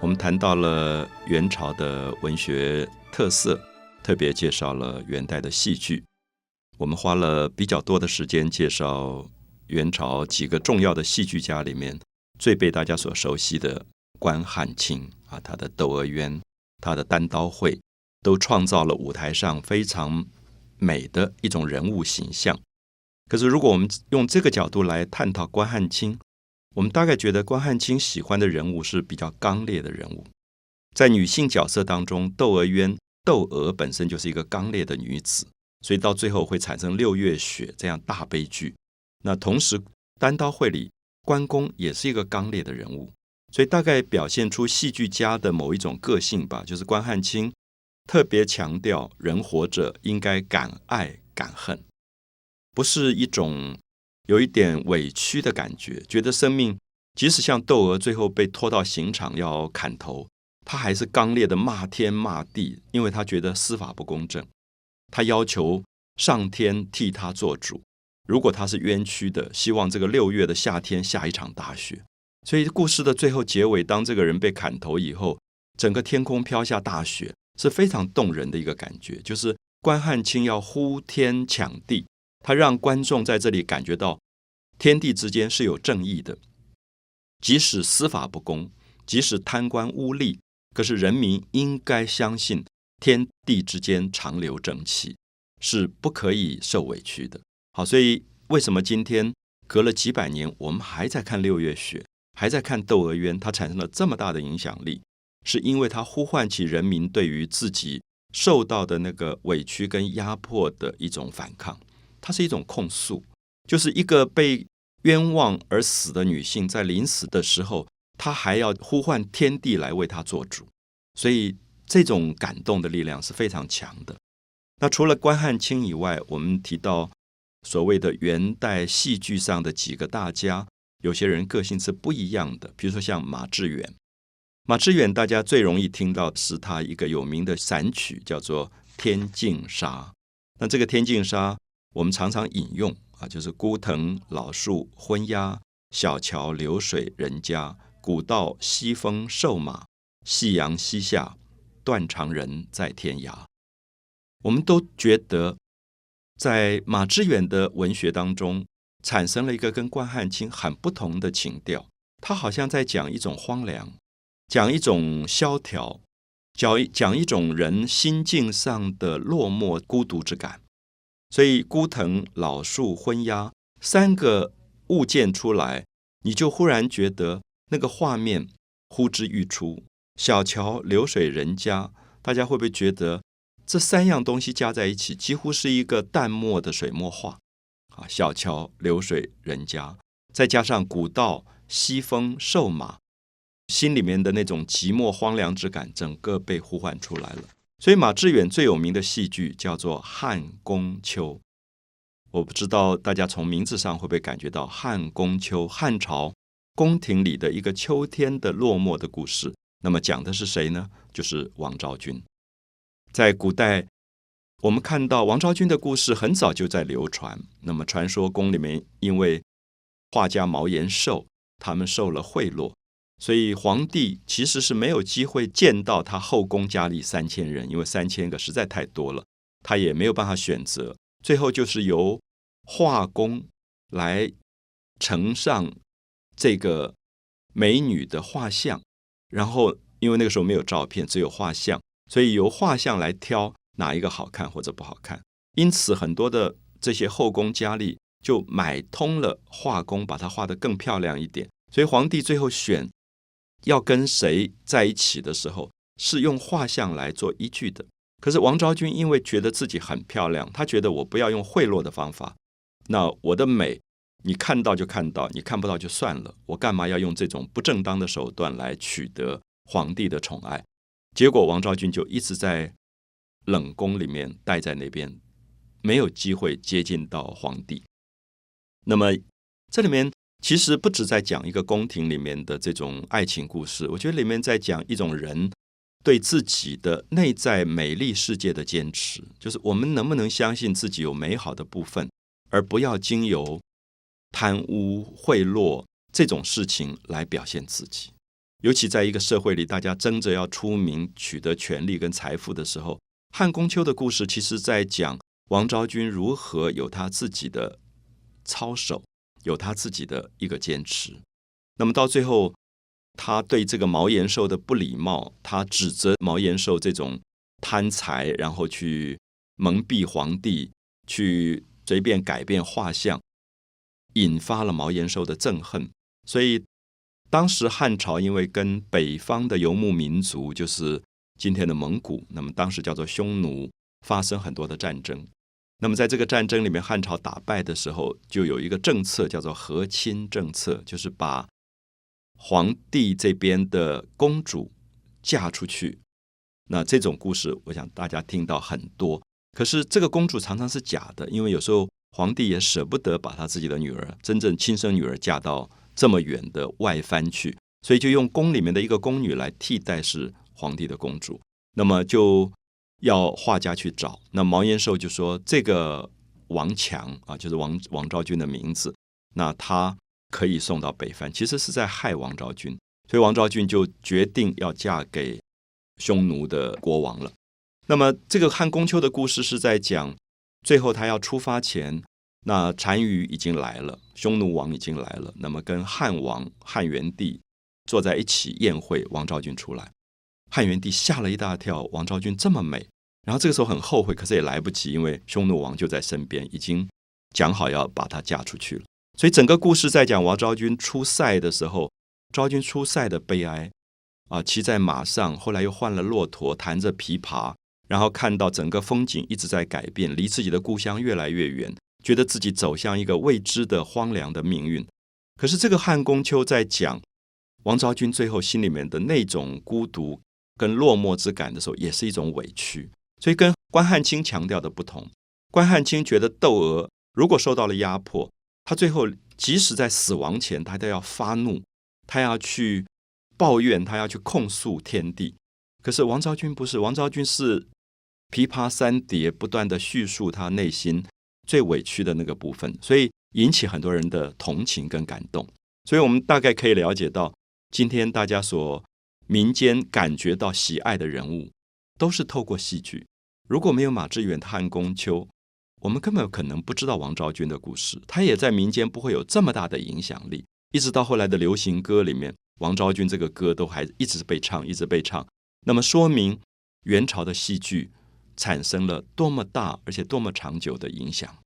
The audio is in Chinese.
我们谈到了元朝的文学特色，特别介绍了元代的戏剧。我们花了比较多的时间介绍元朝几个重要的戏剧家里面最被大家所熟悉的关汉卿啊，他的《窦娥冤》、他的《单刀会》，都创造了舞台上非常美的一种人物形象。可是，如果我们用这个角度来探讨关汉卿，我们大概觉得关汉卿喜欢的人物是比较刚烈的人物。在女性角色当中，《窦娥冤》窦娥本身就是一个刚烈的女子。所以到最后会产生六月雪这样大悲剧。那同时，单刀会里关公也是一个刚烈的人物，所以大概表现出戏剧家的某一种个性吧。就是关汉卿特别强调人活着应该敢爱敢恨，不是一种有一点委屈的感觉，觉得生命即使像窦娥最后被拖到刑场要砍头，他还是刚烈的骂天骂地，因为他觉得司法不公正。他要求上天替他做主，如果他是冤屈的，希望这个六月的夏天下一场大雪。所以故事的最后结尾，当这个人被砍头以后，整个天空飘下大雪，是非常动人的一个感觉。就是关汉卿要呼天抢地，他让观众在这里感觉到天地之间是有正义的，即使司法不公，即使贪官污吏，可是人民应该相信。天地之间长流正气，是不可以受委屈的。好，所以为什么今天隔了几百年，我们还在看六月雪，还在看窦娥冤，它产生了这么大的影响力，是因为它呼唤起人民对于自己受到的那个委屈跟压迫的一种反抗。它是一种控诉，就是一个被冤枉而死的女性，在临死的时候，她还要呼唤天地来为她做主，所以。这种感动的力量是非常强的。那除了关汉卿以外，我们提到所谓的元代戏剧上的几个大家，有些人个性是不一样的。比如说像马致远，马致远大家最容易听到是他一个有名的散曲，叫做《天净沙》。那这个《天净沙》，我们常常引用啊，就是孤藤老树昏鸦，小桥流水人家，古道西风瘦马，夕阳西下。断肠人在天涯，我们都觉得，在马致远的文学当中，产生了一个跟关汉卿很不同的情调。他好像在讲一种荒凉，讲一种萧条，讲讲一种人心境上的落寞、孤独之感。所以，孤藤、老树、昏鸦三个物件出来，你就忽然觉得那个画面呼之欲出。小桥流水人家，大家会不会觉得这三样东西加在一起，几乎是一个淡漠的水墨画？啊，小桥流水人家，再加上古道西风瘦马，心里面的那种寂寞荒凉之感，整个被呼唤出来了。所以马致远最有名的戏剧叫做《汉宫秋》。我不知道大家从名字上会不会感觉到汉宫秋，汉朝宫廷里的一个秋天的落寞的故事。那么讲的是谁呢？就是王昭君。在古代，我们看到王昭君的故事很早就在流传。那么传说宫里面，因为画家毛延寿他们受了贿赂，所以皇帝其实是没有机会见到他后宫佳丽三千人，因为三千个实在太多了，他也没有办法选择。最后就是由画工来呈上这个美女的画像。然后，因为那个时候没有照片，只有画像，所以由画像来挑哪一个好看或者不好看。因此，很多的这些后宫佳丽就买通了画工，把它画得更漂亮一点。所以，皇帝最后选要跟谁在一起的时候，是用画像来做依据的。可是，王昭君因为觉得自己很漂亮，她觉得我不要用贿赂的方法，那我的美。你看到就看到，你看不到就算了。我干嘛要用这种不正当的手段来取得皇帝的宠爱？结果王昭君就一直在冷宫里面待在那边，没有机会接近到皇帝。那么这里面其实不止在讲一个宫廷里面的这种爱情故事，我觉得里面在讲一种人对自己的内在美丽世界的坚持，就是我们能不能相信自己有美好的部分，而不要经由。贪污贿赂这种事情来表现自己，尤其在一个社会里，大家争着要出名、取得权力跟财富的时候，汉宫秋的故事，其实在讲王昭君如何有他自己的操守，有他自己的一个坚持。那么到最后，他对这个毛延寿的不礼貌，他指责毛延寿这种贪财，然后去蒙蔽皇帝，去随便改变画像，引发了毛延寿的憎恨。所以当时汉朝因为跟北方的游牧民族，就是今天的蒙古，那么当时叫做匈奴，发生很多的战争。那么在这个战争里面，汉朝打败的时候，就有一个政策叫做和亲政策，就是把皇帝这边的公主嫁出去。那这种故事，我想大家听到很多。可是这个公主常常是假的，因为有时候皇帝也舍不得把他自己的女儿，真正亲生女儿嫁到。这么远的外藩去，所以就用宫里面的一个宫女来替代是皇帝的公主。那么就要画家去找。那毛延寿就说：“这个王强啊，就是王王昭君的名字，那他可以送到北藩。其实是在害王昭君，所以王昭君就决定要嫁给匈奴的国王了。那么这个汉宫秋的故事是在讲，最后他要出发前。”那单于已经来了，匈奴王已经来了。那么跟汉王汉元帝坐在一起宴会，王昭君出来，汉元帝吓了一大跳，王昭君这么美。然后这个时候很后悔，可是也来不及，因为匈奴王就在身边，已经讲好要把她嫁出去了。所以整个故事在讲王昭君出塞的时候，昭君出塞的悲哀啊，骑在马上，后来又换了骆驼，弹着琵琶，然后看到整个风景一直在改变，离自己的故乡越来越远。觉得自己走向一个未知的荒凉的命运，可是这个汉宫秋在讲王昭君最后心里面的那种孤独跟落寞之感的时候，也是一种委屈。所以跟关汉卿强调的不同，关汉卿觉得窦娥如果受到了压迫，他最后即使在死亡前，他都要发怒，他要去抱怨，他要去控诉天地。可是王昭君不是，王昭君是琵琶三叠，不断的叙述他内心。最委屈的那个部分，所以引起很多人的同情跟感动。所以我们大概可以了解到，今天大家所民间感觉到喜爱的人物，都是透过戏剧。如果没有马致远、汉宫秋，我们根本可能不知道王昭君的故事。他也在民间不会有这么大的影响力。一直到后来的流行歌里面，王昭君这个歌都还一直被唱，一直被唱。那么说明元朝的戏剧。产生了多么大而且多么长久的影响。